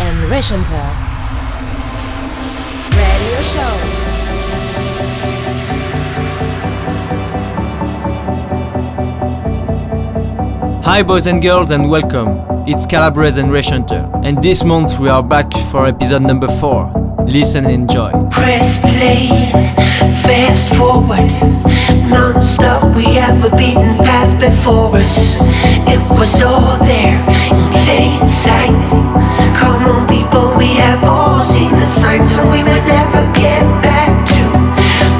and Rechanter. Radio Show. Hi boys and girls and welcome. It's Calabrese and Rechanter. And this month we are back for episode number 4. Listen and enjoy. Press play, fast forward, non-stop. We have a beaten path before us. It was all there in plain sight. Come on, people, we have all seen the signs, and we may never get back to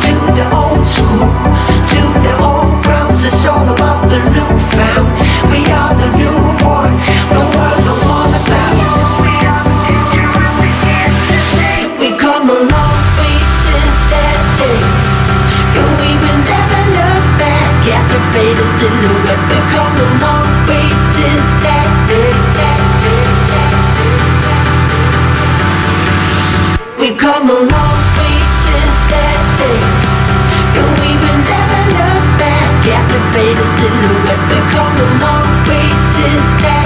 to the old school, to the old grounds. It's all about the new found. We are the newborn. The world know all about. We come a faded silhouette. We come a long way since that day. That day, that day. We come a long way since that day. And we will never look back at the faded silhouette. Come a long way since that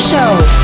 Show.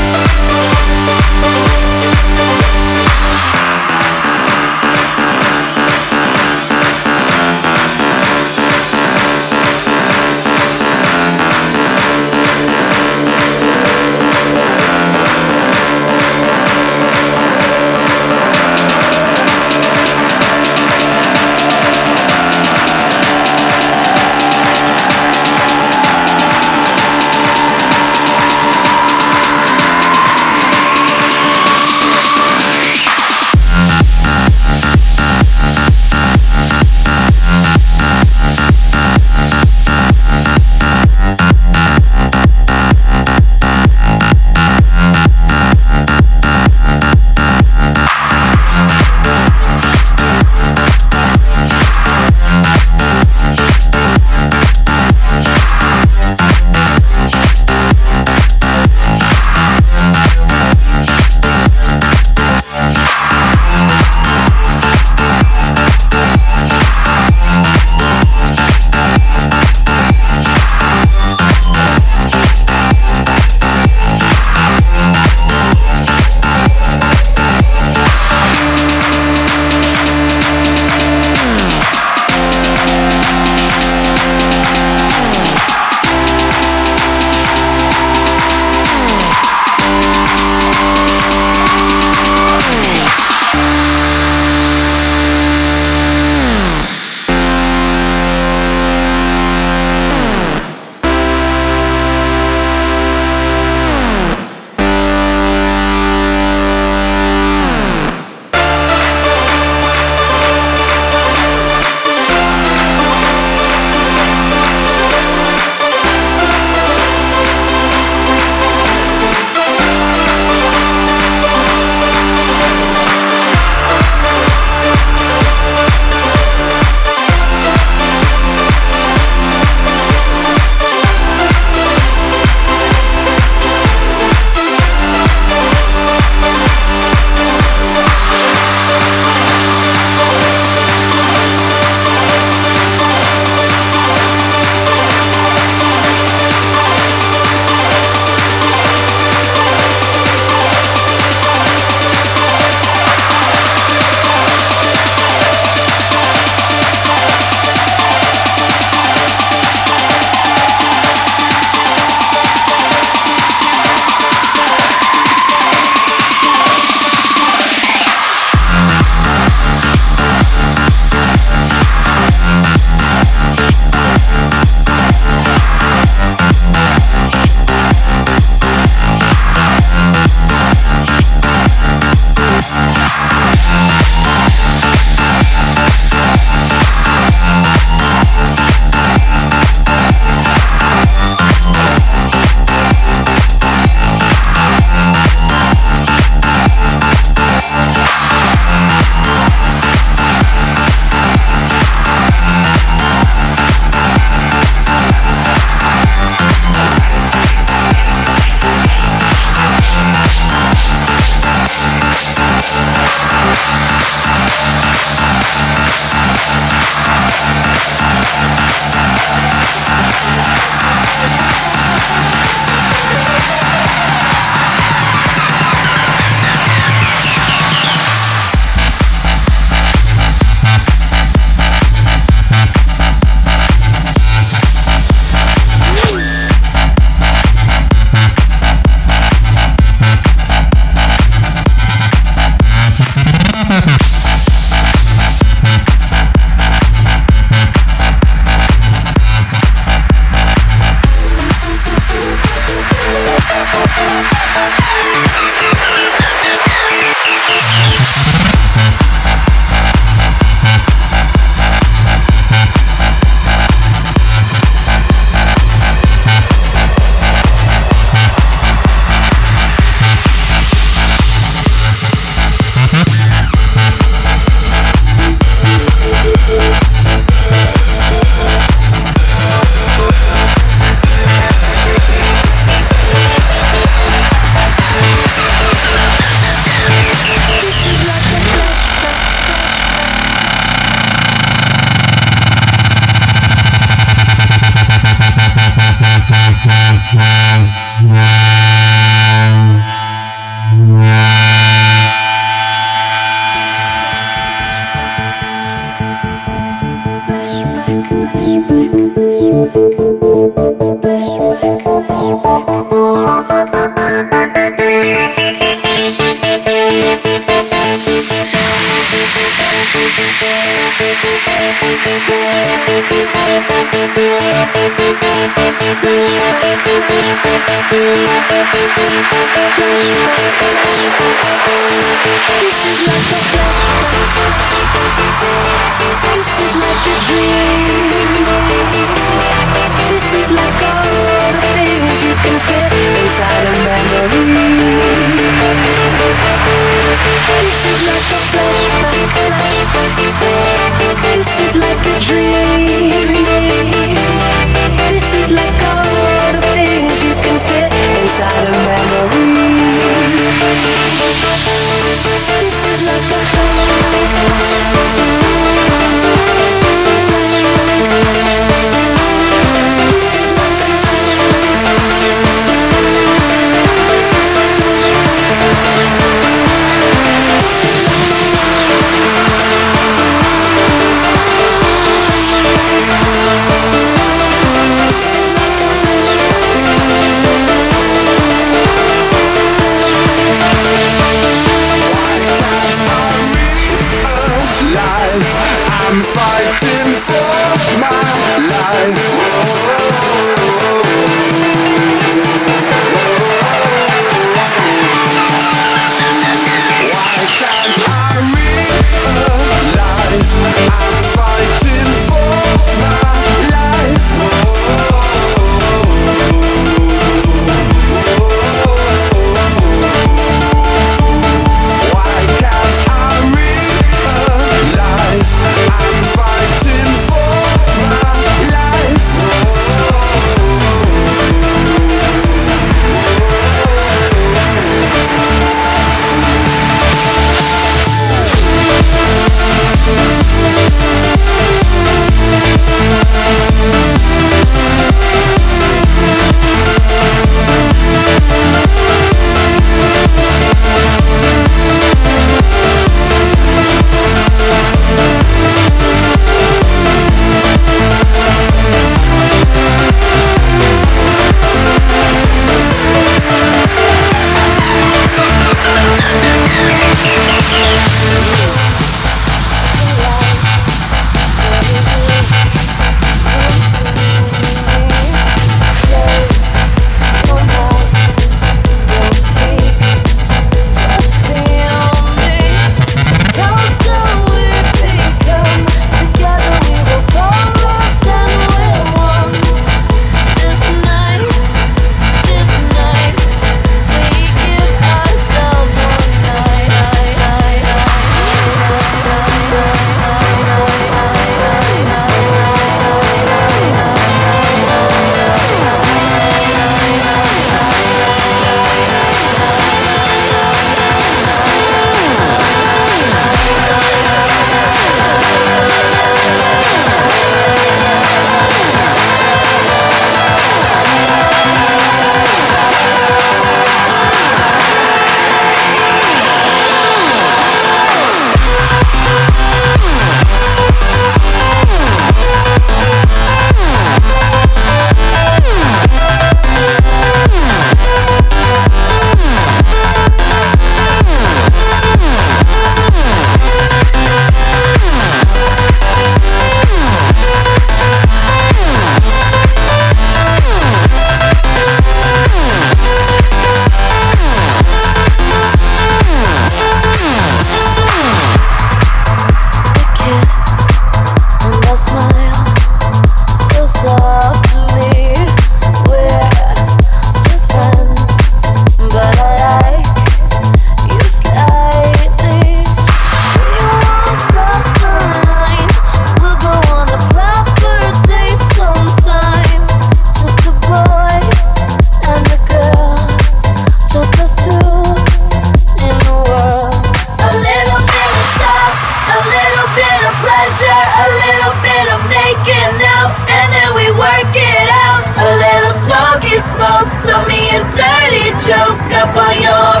smoke, told me a dirty joke up on your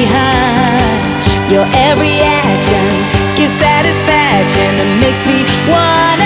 behind. Your every action gives satisfaction and makes me want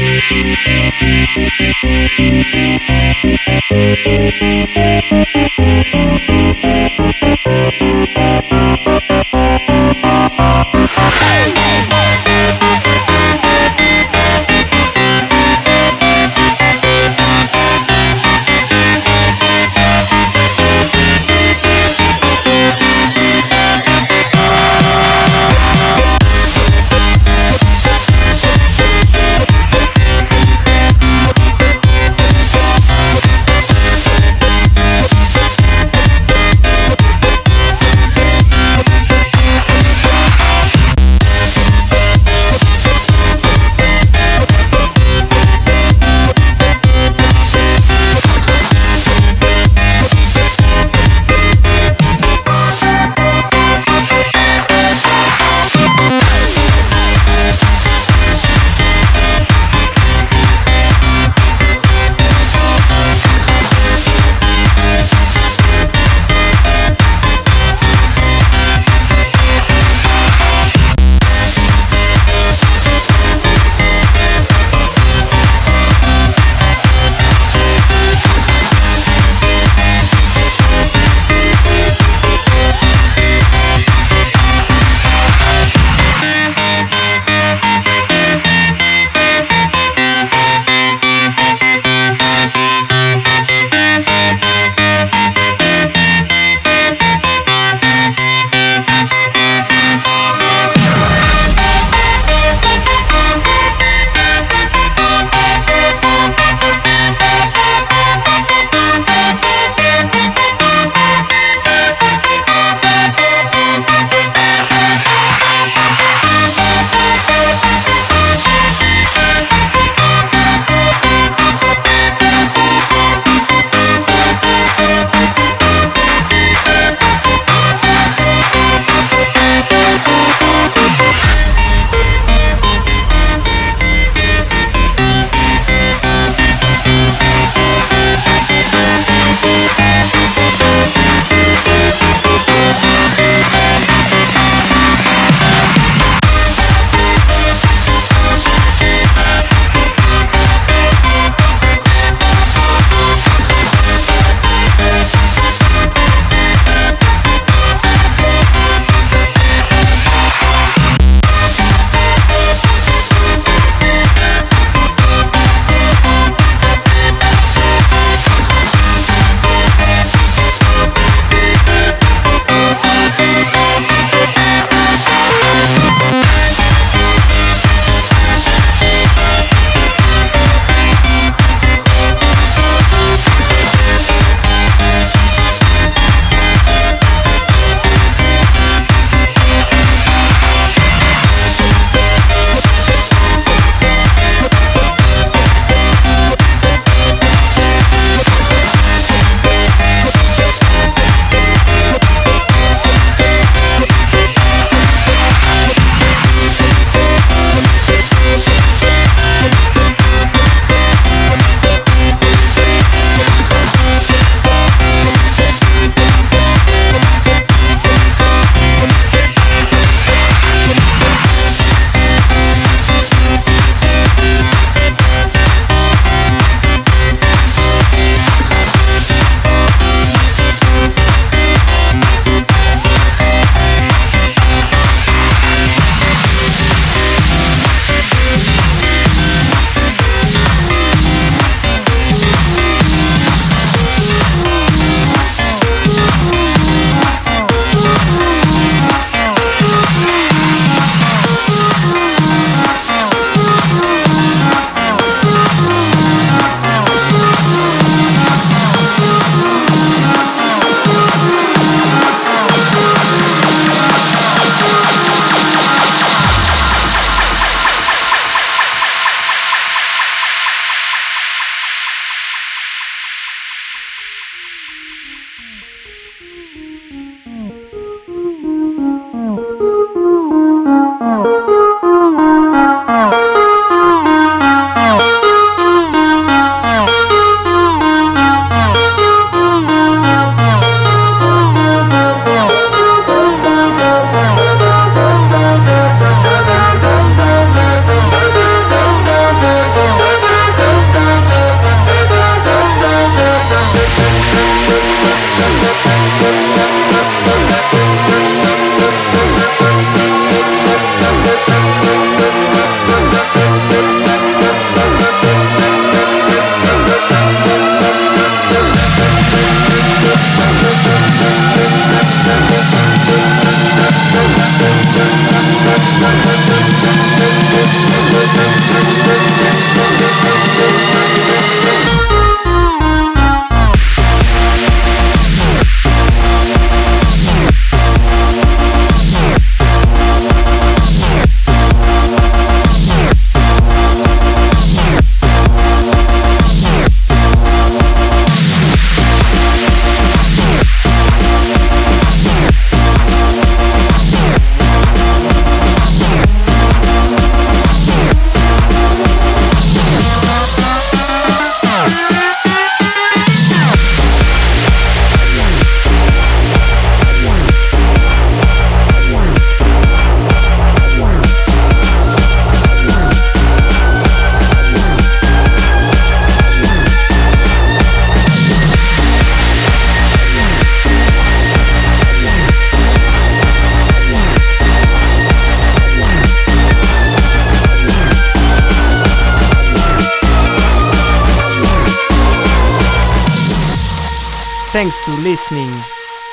Thank you.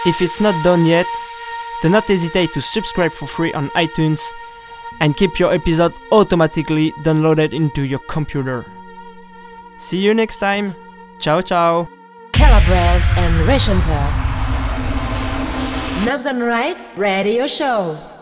If it's not done yet, do not hesitate to subscribe for free on iTunes and keep your episode automatically downloaded into your computer. See you next time. Ciao ciao. Calabres and Rechanter. Knobs on Right Radio Show.